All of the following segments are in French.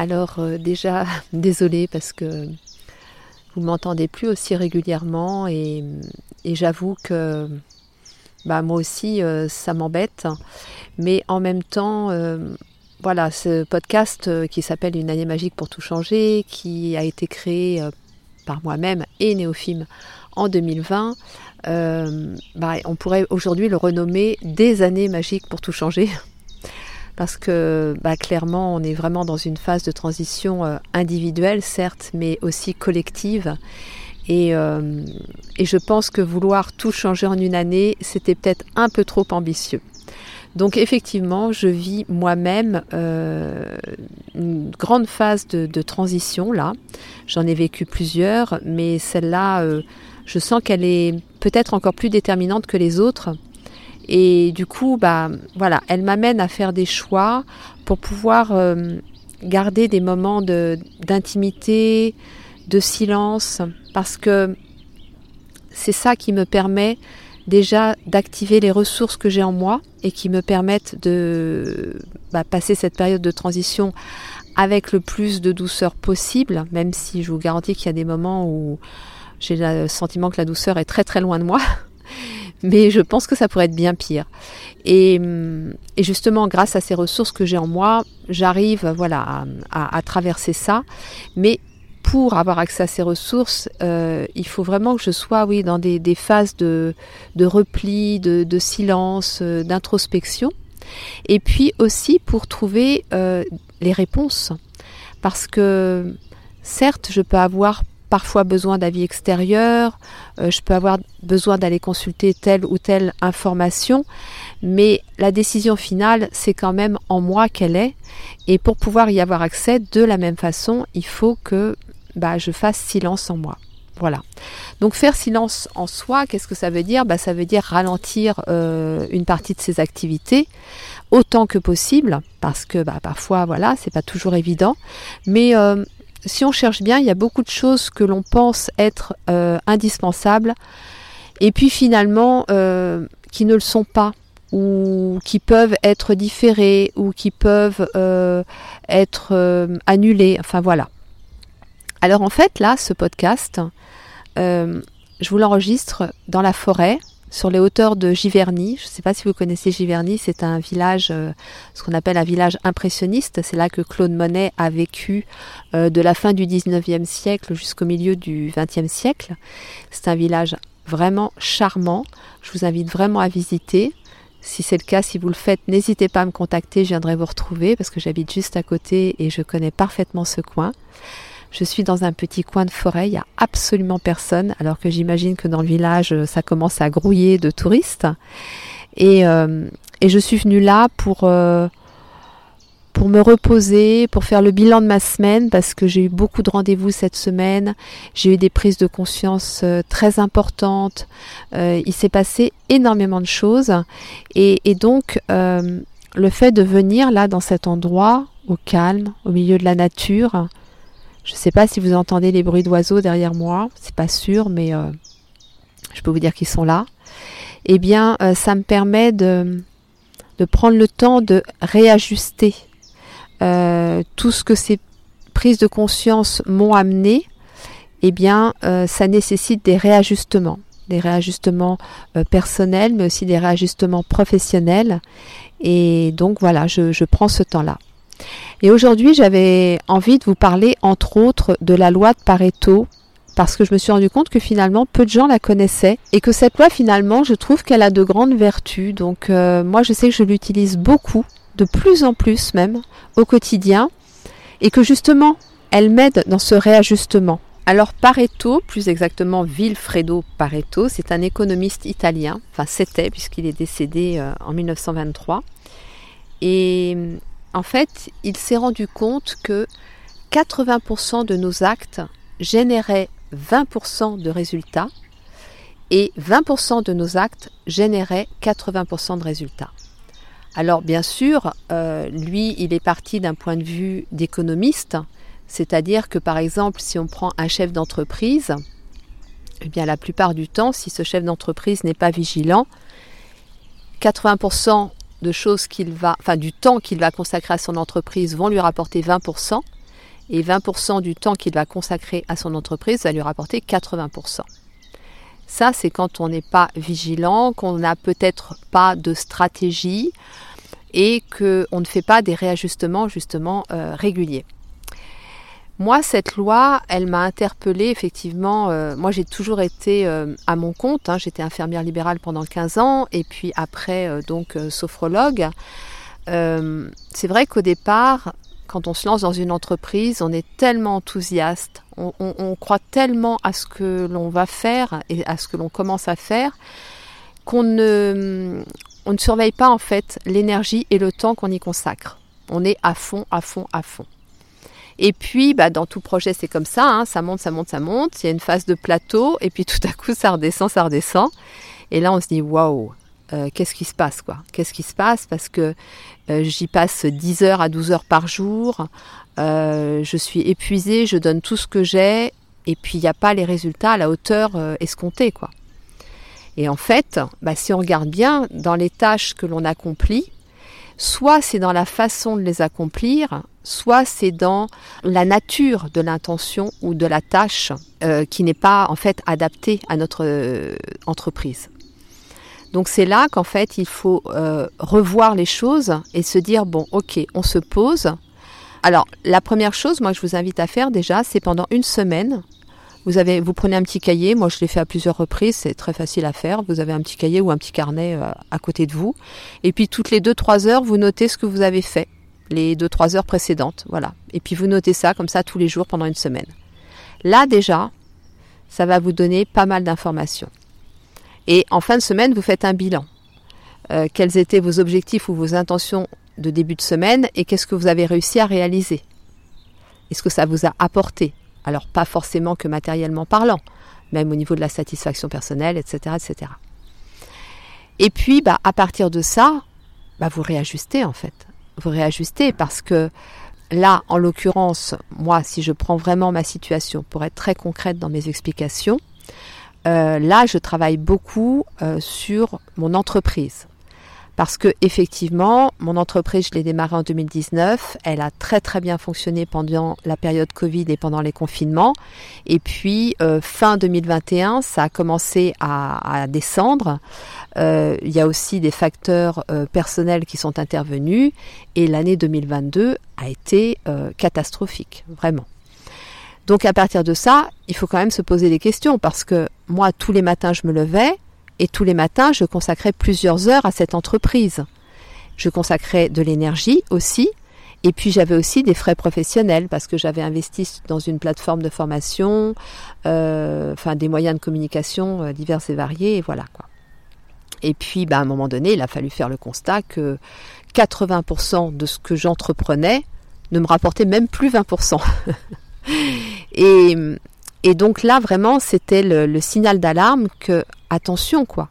Alors euh, déjà, désolée parce que vous m'entendez plus aussi régulièrement et, j'avoue que bah, moi aussi euh, ça m'embête. Mais en même temps, euh, voilà, ce podcast qui s'appelle Une année magique pour tout changer, qui a été créé par moi-même et Néophime en 2020, bah, on pourrait aujourd'hui le renommer Des années magiques pour tout changer parce que bah, clairement on est vraiment dans une phase de transition euh, individuelle certes mais aussi collective euh, et, je pense que vouloir tout changer en une année c'était peut-être un peu trop ambitieux. Donc effectivement je vis moi-même euh, une grande phase de, transition là. J'en ai vécu plusieurs mais celle-là je sens qu'elle est peut-être encore plus déterminante que les autres et du coup, bah, voilà, elle m'amène à faire des choix pour pouvoir euh, garder des moments d'intimité, de, silence, parce que c'est ça qui me permet déjà d'activer les ressources que j'ai en moi et qui me permettent de bah, passer cette période de transition avec le plus de douceur possible, même si je vous garantis qu'il y a des moments où j'ai le sentiment que la douceur est très très loin de moi. mais je pense que ça pourrait être bien pire. Et, justement, grâce à ces ressources que j'ai en moi, j'arrive voilà, à, traverser ça. Mais pour avoir accès à ces ressources, euh, il faut vraiment que je sois oui, dans des, phases de, repli, de, silence, euh, d'introspection. Et puis aussi pour trouver euh, les réponses. Parce que certes, je peux avoir parfois besoin d'avis extérieurs, euh, je peux avoir besoin d'aller consulter telle ou telle information, mais la décision finale, c'est quand même en moi qu'elle est. Et pour pouvoir y avoir accès de la même façon, il faut que bah, je fasse silence en moi. Voilà. Donc faire silence en soi, qu'est-ce que ça veut dire? Bah, Ça veut dire ralentir euh, une partie de ses activités autant que possible, parce que bah, parfois, voilà, c'est pas toujours évident. Mais euh, si on cherche bien, il y a beaucoup de choses que l'on pense être euh, indispensables et puis finalement euh, qui ne le sont pas ou qui peuvent être différées ou qui peuvent euh, être annulées. Enfin voilà. Alors en fait là, ce podcast, je vous l'enregistre dans la forêt sur les hauteurs de Giverny. Je ne sais pas si vous connaissez Giverny, c'est un village, euh, ce qu'on appelle un village impressionniste. C'est là que Claude Monet a vécu euh, de la fin du 19e siècle jusqu'au milieu du 20e siècle. C'est un village vraiment charmant. Je vous invite vraiment à visiter. Si c'est le cas, si vous le faites, n'hésitez pas à me contacter, je viendrai vous retrouver parce que j'habite juste à côté et je connais parfaitement ce coin. Je suis dans un petit coin de forêt, il n'y a absolument personne, alors que j'imagine que dans le village, euh, ça commence à grouiller de touristes. Et, euh, je suis venue là pour, euh, pour me reposer, pour faire le bilan de ma semaine, parce que j'ai eu beaucoup de rendez-vous cette semaine, j'ai eu des prises de conscience très importantes, il s'est passé énormément de choses. Et donc, le fait de venir là, dans cet endroit, au calme, au milieu de la nature, je ne sais pas si vous entendez les bruits d'oiseaux derrière moi, c'est pas sûr, mais euh, je peux vous dire qu'ils sont là. Eh bien, euh, ça me permet de, prendre le temps de réajuster euh, tout ce que ces prises de conscience m'ont amené. Eh bien, ça nécessite des réajustements, des réajustements personnels, mais aussi des réajustements professionnels. Et donc voilà, je prends ce temps-là. Et aujourd'hui, j'avais envie de vous parler, entre autres, de la loi de Pareto, parce que je me suis rendu compte que finalement, peu de gens la connaissaient, et que cette loi, finalement, je trouve qu'elle a de grandes vertus. Donc, euh, moi, je sais que je l'utilise beaucoup, de plus en plus même, au quotidien, et que justement, elle m'aide dans ce réajustement. Alors Pareto, plus exactement Vilfredo Pareto, c'est un économiste italien, enfin c'était puisqu'il est décédé euh, en 1923. Et en fait, il s'est rendu compte que 80% de nos actes généraient 20% de résultats et 20% de nos actes généraient 80% de résultats. Alors bien sûr, euh, lui, il est parti d'un point de vue d'économiste, c'est-à-dire que par exemple, si on prend un chef d'entreprise, eh bien la plupart du temps, si ce chef d'entreprise n'est pas vigilant, 80% de choses qu'il va, enfin du temps qu'il va consacrer à son entreprise vont lui rapporter 20%, et 20% du temps qu'il va consacrer à son entreprise va lui rapporter 80%. Ça, c'est quand on n'est pas vigilant, qu'on n'a peut-être pas de stratégie et qu'on ne fait pas des réajustements justement euh, réguliers. Moi, cette loi, elle m'a interpellée effectivement. Euh, moi, j'ai toujours été euh, à mon compte. Hein. J'étais infirmière libérale pendant 15 ans et puis après, donc, sophrologue. c'est vrai qu'au départ, quand on se lance dans une entreprise, on est tellement enthousiaste, on, croit tellement à ce que l'on va faire et à ce que l'on commence à faire qu'on ne, on ne surveille pas en fait l'énergie et le temps qu'on y consacre. On est à fond, à fond, à fond. Et puis, bah, dans tout projet, c'est comme ça, hein, ça monte, ça monte, ça monte. Il y a une phase de plateau, et puis tout à coup, ça redescend, ça redescend. Et là, on se dit, waouh, euh, qu'est-ce qui se passe quoi? Qu'est-ce qui se passe? Parce que euh, j'y passe 10 heures à 12 heures par jour, euh, je suis épuisée, je donne tout ce que j'ai, et puis il n'y a pas les résultats à la hauteur escomptée quoi. Et en fait, bah, si on regarde bien dans les tâches que l'on accomplit, soit c'est dans la façon de les accomplir, soit c'est dans la nature de l'intention ou de la tâche qui n'est pas en fait adaptée à notre entreprise. Donc c'est là qu'en fait il faut euh, revoir les choses et se dire bon ok on se pose. Alors la première chose moi je vous invite à faire déjà c'est pendant une semaine vous prenez un petit cahier moi je l'ai fait à plusieurs reprises c'est très facile à faire vous avez un petit cahier ou un petit carnet euh, à côté de vous et puis toutes les 2-3 heures vous notez ce que vous avez fait les 2-3 heures précédentes voilà et puis vous notez ça comme ça tous les jours pendant une semaine. Là déjà ça va vous donner pas mal d'informations. Et en fin de semaine, vous faites un bilan. Euh, quels étaient vos objectifs ou vos intentions de début de semaine et qu'est-ce que vous avez réussi à réaliser? Est-ce que ça vous a apporté? Alors pas forcément que matériellement parlant, même au niveau de la satisfaction personnelle, etc. etc. Et puis, bah, à partir de ça, bah, vous réajustez en fait. Vous réajustez parce que là, en l'occurrence, moi, si je prends vraiment ma situation pour être très concrète dans mes explications, euh, là, je travaille beaucoup euh, sur mon entreprise. Parce que effectivement, mon entreprise, je l'ai démarrée en 2019. Elle a très très bien fonctionné pendant la période Covid et pendant les confinements. Et puis euh, fin 2021, ça a commencé à, à descendre. il y a aussi des facteurs personnels qui sont intervenus. Et l'année 2022 a été catastrophique, vraiment. Donc à partir de ça, il faut quand même se poser des questions parce que moi, tous les matins, je me levais et tous les matins, je consacrais plusieurs heures à cette entreprise. Je consacrais de l'énergie aussi. Et puis j'avais aussi des frais professionnels parce que j'avais investi dans une plateforme de formation, euh, enfin des moyens de communication euh, divers et variés, et voilà quoi. Et puis, bah, à un moment donné, il a fallu faire le constat que 80% de ce que j'entreprenais ne me rapportait même plus 20%. Et, et donc là, vraiment, c'était le, signal d'alarme que, attention, quoi,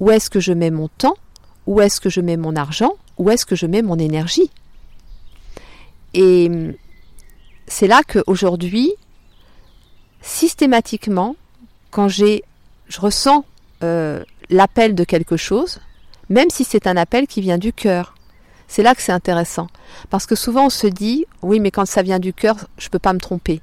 où est-ce que je mets mon temps? Où est-ce que je mets mon argent? Où est-ce que je mets mon énergie? Et c'est là qu'aujourd'hui, systématiquement, quand j'ai, je ressens euh, l'appel de quelque chose, même si c'est un appel qui vient du cœur, c'est là que c'est intéressant. Parce que souvent on se dit, oui, mais quand ça vient du cœur, je ne peux pas me tromper.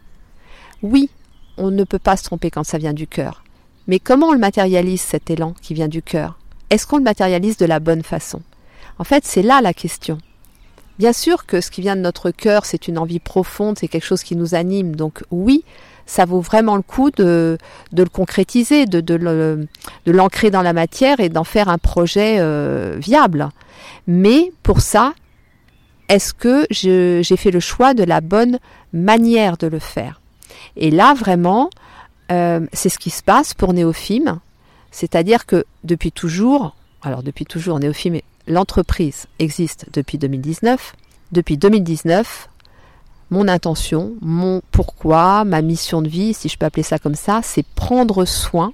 Oui, on ne peut pas se tromper quand ça vient du cœur. Mais comment on le matérialise cet élan qui vient du cœur? Est-ce qu'on le matérialise de la bonne façon? En fait, c'est là la question. Bien sûr que ce qui vient de notre cœur, c'est une envie profonde, c'est quelque chose qui nous anime. Donc oui, ça vaut vraiment le coup de, le concrétiser, de, de l'ancrer dans la matière et d'en faire un projet euh, viable. Mais pour ça, est-ce que j'ai fait le choix de la bonne manière de le faire? Et là, vraiment, euh, c'est ce qui se passe pour Néophime. C'est-à-dire que depuis toujours, alors depuis toujours, Néophime, l'entreprise existe depuis 2019. Depuis 2019, mon intention, mon pourquoi, ma mission de vie, si je peux appeler ça comme ça, c'est prendre soin,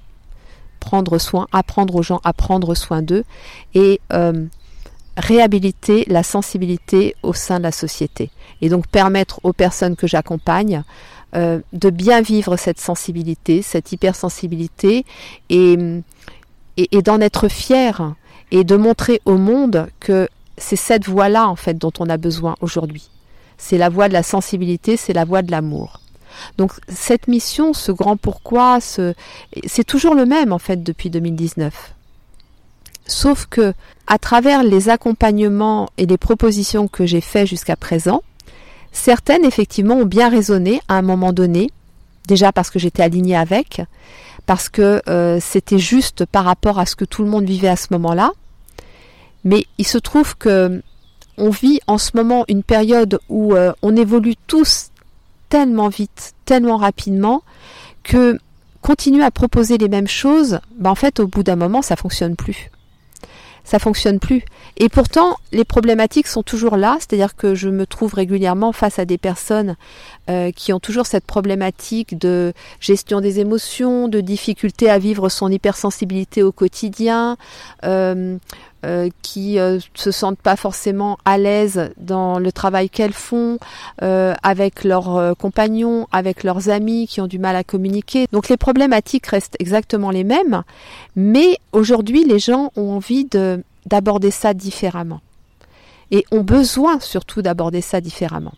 prendre soin, apprendre aux gens à prendre soin d'eux et euh, réhabiliter la sensibilité au sein de la société. Et donc permettre aux personnes que j'accompagne euh, de bien vivre cette sensibilité, cette hypersensibilité et, et d'en être fier et de montrer au monde que c'est cette voie-là en fait dont on a besoin aujourd'hui. C'est la voie de la sensibilité, c'est la voie de l'amour. Donc cette mission, ce grand pourquoi, c'est toujours le même en fait depuis 2019. Sauf que à travers les accompagnements et les propositions que j'ai faites jusqu'à présent, certaines effectivement ont bien résonné à un moment donné, déjà parce que j'étais alignée avec, parce que euh, c'était juste par rapport à ce que tout le monde vivait à ce moment-là, mais il se trouve que on vit en ce moment une période où euh, on évolue tous tellement vite, tellement rapidement, que continuer à proposer les mêmes choses, ben en fait, au bout d'un moment, ça fonctionne plus. Ça fonctionne plus. Et pourtant, les problématiques sont toujours là, c'est-à-dire que je me trouve régulièrement face à des personnes euh, qui ont toujours cette problématique de gestion des émotions, de difficulté à vivre son hypersensibilité au quotidien, euh, euh, qui euh, se sentent pas forcément à l'aise dans le travail qu'elles font, euh, avec leurs compagnons, avec leurs amis qui ont du mal à communiquer. Donc les problématiques restent exactement les mêmes, mais aujourd'hui les gens ont envie de d'aborder ça différemment et ont besoin surtout d'aborder ça différemment.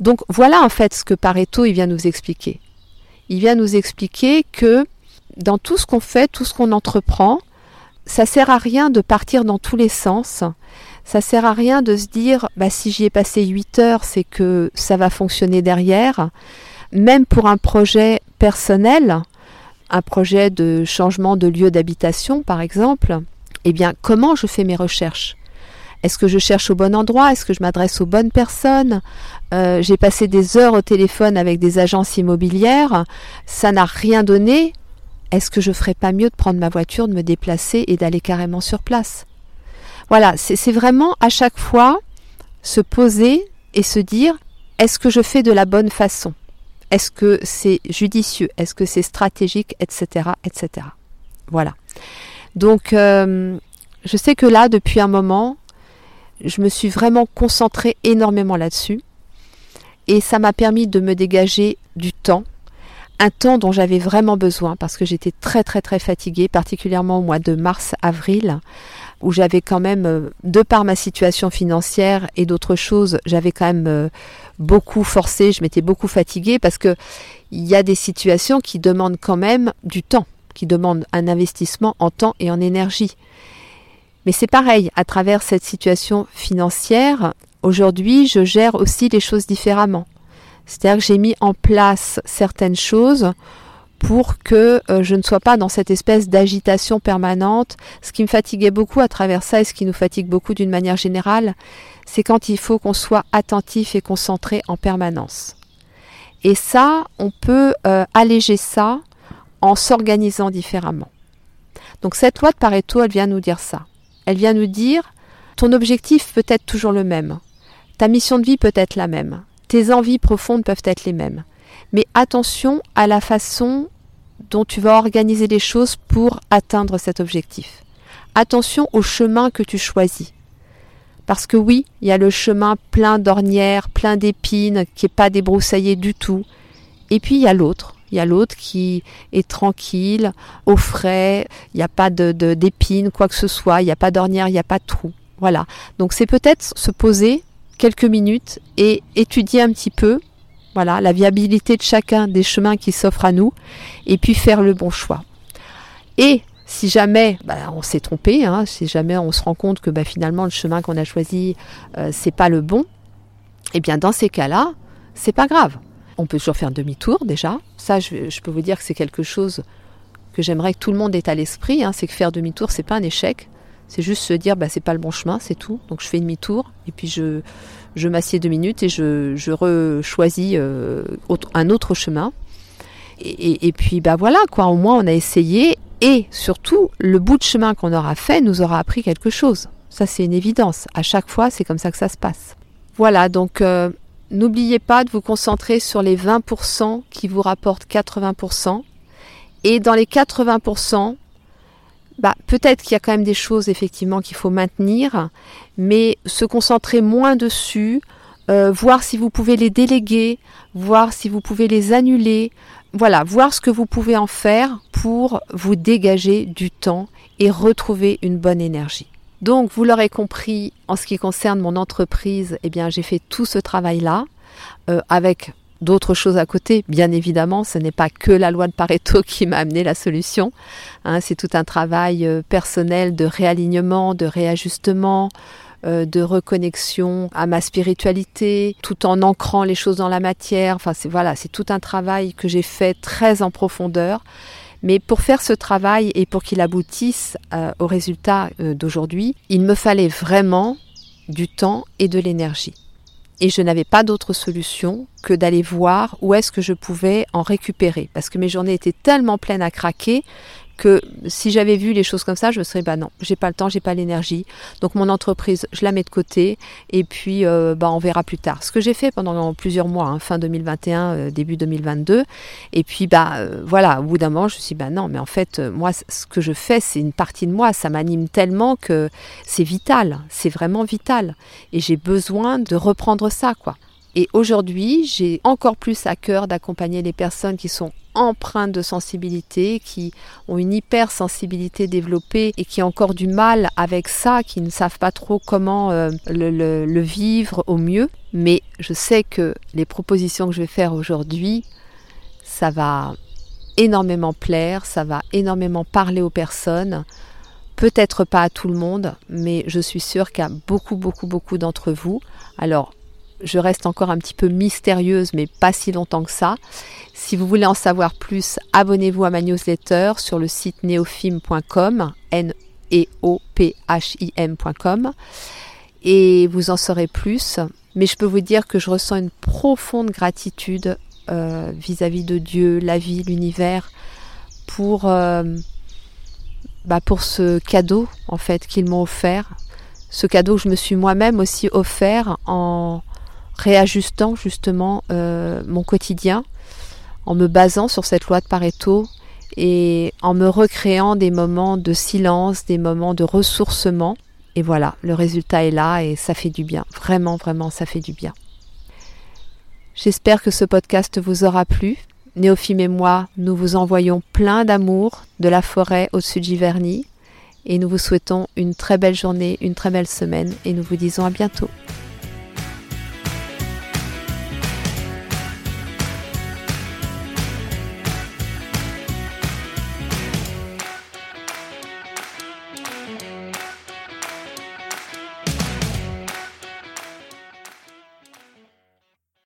Donc voilà en fait ce que Pareto il vient nous expliquer. Il vient nous expliquer que dans tout ce qu'on fait, tout ce qu'on entreprend, ça sert à rien de partir dans tous les sens. Ça sert à rien de se dire bah si j'y ai passé 8 heures, c'est que ça va fonctionner derrière. Même pour un projet personnel, un projet de changement de lieu d'habitation par exemple, eh bien comment je fais mes recherches? Est-ce que je cherche au bon endroit? Est-ce que je m'adresse aux bonnes personnes? Euh, J'ai passé des heures au téléphone avec des agences immobilières, ça n'a rien donné est-ce que je ferais pas mieux de prendre ma voiture, de me déplacer et d'aller carrément sur place? Voilà, c'est vraiment à chaque fois se poser et se dire est-ce que je fais de la bonne façon? Est-ce que c'est judicieux? Est-ce que c'est stratégique? Etc. etc. Voilà. Donc, euh, je sais que là, depuis un moment, je me suis vraiment concentrée énormément là-dessus. Et ça m'a permis de me dégager du temps un temps dont j'avais vraiment besoin parce que j'étais très très très fatiguée, particulièrement au mois de mars-avril, où j'avais quand même, euh, de par ma situation financière et d'autres choses, j'avais quand même euh, beaucoup forcé, je m'étais beaucoup fatiguée parce que il y a des situations qui demandent quand même du temps, qui demandent un investissement en temps et en énergie. Mais c'est pareil, à travers cette situation financière, aujourd'hui, je gère aussi les choses différemment. C'est-à-dire que j'ai mis en place certaines choses pour que euh, je ne sois pas dans cette espèce d'agitation permanente. Ce qui me fatiguait beaucoup à travers ça et ce qui nous fatigue beaucoup d'une manière générale, c'est quand il faut qu'on soit attentif et concentré en permanence. Et ça, on peut euh, alléger ça en s'organisant différemment. Donc cette loi de Pareto, elle vient nous dire ça. Elle vient nous dire, ton objectif peut être toujours le même, ta mission de vie peut être la même, tes envies profondes peuvent être les mêmes. Mais attention à la façon dont tu vas organiser les choses pour atteindre cet objectif. Attention au chemin que tu choisis. Parce que oui, il y a le chemin plein d'ornières, plein d'épines, qui n'est pas débroussaillé du tout. Et puis il y a l'autre. Il y a l'autre qui est tranquille, au frais, il n'y a pas de, d'épines, quoi que ce soit, il n'y a pas d'ornières, il n'y a pas de trous. Voilà. Donc c'est peut-être se poser quelques minutes et étudier un petit peu voilà, la viabilité de chacun des chemins qui s'offrent à nous et puis faire le bon choix. Et si jamais bah, on s'est trompé, hein, si jamais on se rend compte que bah, finalement le chemin qu'on a choisi euh, c'est pas le bon, eh bien dans ces cas-là, c'est pas grave. On peut toujours faire demi-tour déjà. Ça, je, peux vous dire que c'est quelque chose que j'aimerais que tout le monde ait à l'esprit. Hein, c'est que faire demi-tour, c'est pas un échec. C'est juste se dire, bah, c'est pas le bon chemin, c'est tout. Donc je fais demi-tour et puis je, m'assieds deux minutes et je, je re-choisis euh, un autre chemin. Et, et, puis bah voilà, quoi, au moins on a essayé et surtout le bout de chemin qu'on aura fait nous aura appris quelque chose. Ça c'est une évidence. À chaque fois, c'est comme ça que ça se passe. Voilà, donc euh, n'oubliez pas de vous concentrer sur les 20% qui vous rapportent 80%. Et dans les 80%, bah, peut-être qu'il y a quand même des choses effectivement qu'il faut maintenir, mais se concentrer moins dessus, euh, voir si vous pouvez les déléguer, voir si vous pouvez les annuler, voilà, voir ce que vous pouvez en faire pour vous dégager du temps et retrouver une bonne énergie. Donc, vous l'aurez compris, en ce qui concerne mon entreprise, eh bien, j'ai fait tout ce travail-là euh, avec d'autres choses à côté. Bien évidemment, ce n'est pas que la loi de Pareto qui m'a amené la solution. Hein, c'est tout un travail euh, personnel de réalignement, de réajustement, euh, de reconnexion à ma spiritualité, tout en ancrant les choses dans la matière. Enfin, c'est voilà, c'est tout un travail que j'ai fait très en profondeur. Mais pour faire ce travail et pour qu'il aboutisse euh, au résultat d'aujourd'hui, il me fallait vraiment du temps et de l'énergie et je n'avais pas d'autre solution que d'aller voir où est-ce que je pouvais en récupérer. Parce que mes journées étaient tellement pleines à craquer que si j'avais vu les choses comme ça, je me serais bah non, j'ai pas le temps, j'ai pas l'énergie. Donc mon entreprise, je la mets de côté et puis euh, bah on verra plus tard. Ce que j'ai fait pendant plusieurs mois, hein, fin 2021, euh, début 2022. Et puis bah euh, voilà, au bout d'un moment, je me suis dit, bah non, mais en fait moi ce que je fais, c'est une partie de moi, ça m'anime tellement que c'est vital, c'est vraiment vital et j'ai besoin de reprendre ça quoi. Et aujourd'hui, j'ai encore plus à cœur d'accompagner les personnes qui sont empreintes de sensibilité, qui ont une hypersensibilité développée et qui ont encore du mal avec ça, qui ne savent pas trop comment euh, le, vivre au mieux. Mais je sais que les propositions que je vais faire aujourd'hui, ça va énormément plaire, ça va énormément parler aux personnes. Peut-être pas à tout le monde, mais je suis sûre qu'à beaucoup, beaucoup, beaucoup d'entre vous. Alors, je reste encore un petit peu mystérieuse, mais pas si longtemps que ça. Si vous voulez en savoir plus, abonnez-vous à ma newsletter sur le site neofim.com, n e o p h i m.com, et vous en saurez plus. Mais je peux vous dire que je ressens une profonde gratitude euh, vis-à-vis de Dieu, la vie, l'univers, pour, euh, bah pour ce cadeau en fait qu'ils m'ont offert, ce cadeau que je me suis moi-même aussi offert en réajustant justement euh, mon quotidien en me basant sur cette loi de Pareto et en me recréant des moments de silence, des moments de ressourcement. Et voilà, le résultat est là et ça fait du bien. Vraiment, vraiment, ça fait du bien. J'espère que ce podcast vous aura plu. Néophime et moi, nous vous envoyons plein d'amour de la forêt au-dessus de et nous vous souhaitons une très belle journée, une très belle semaine et nous vous disons à bientôt.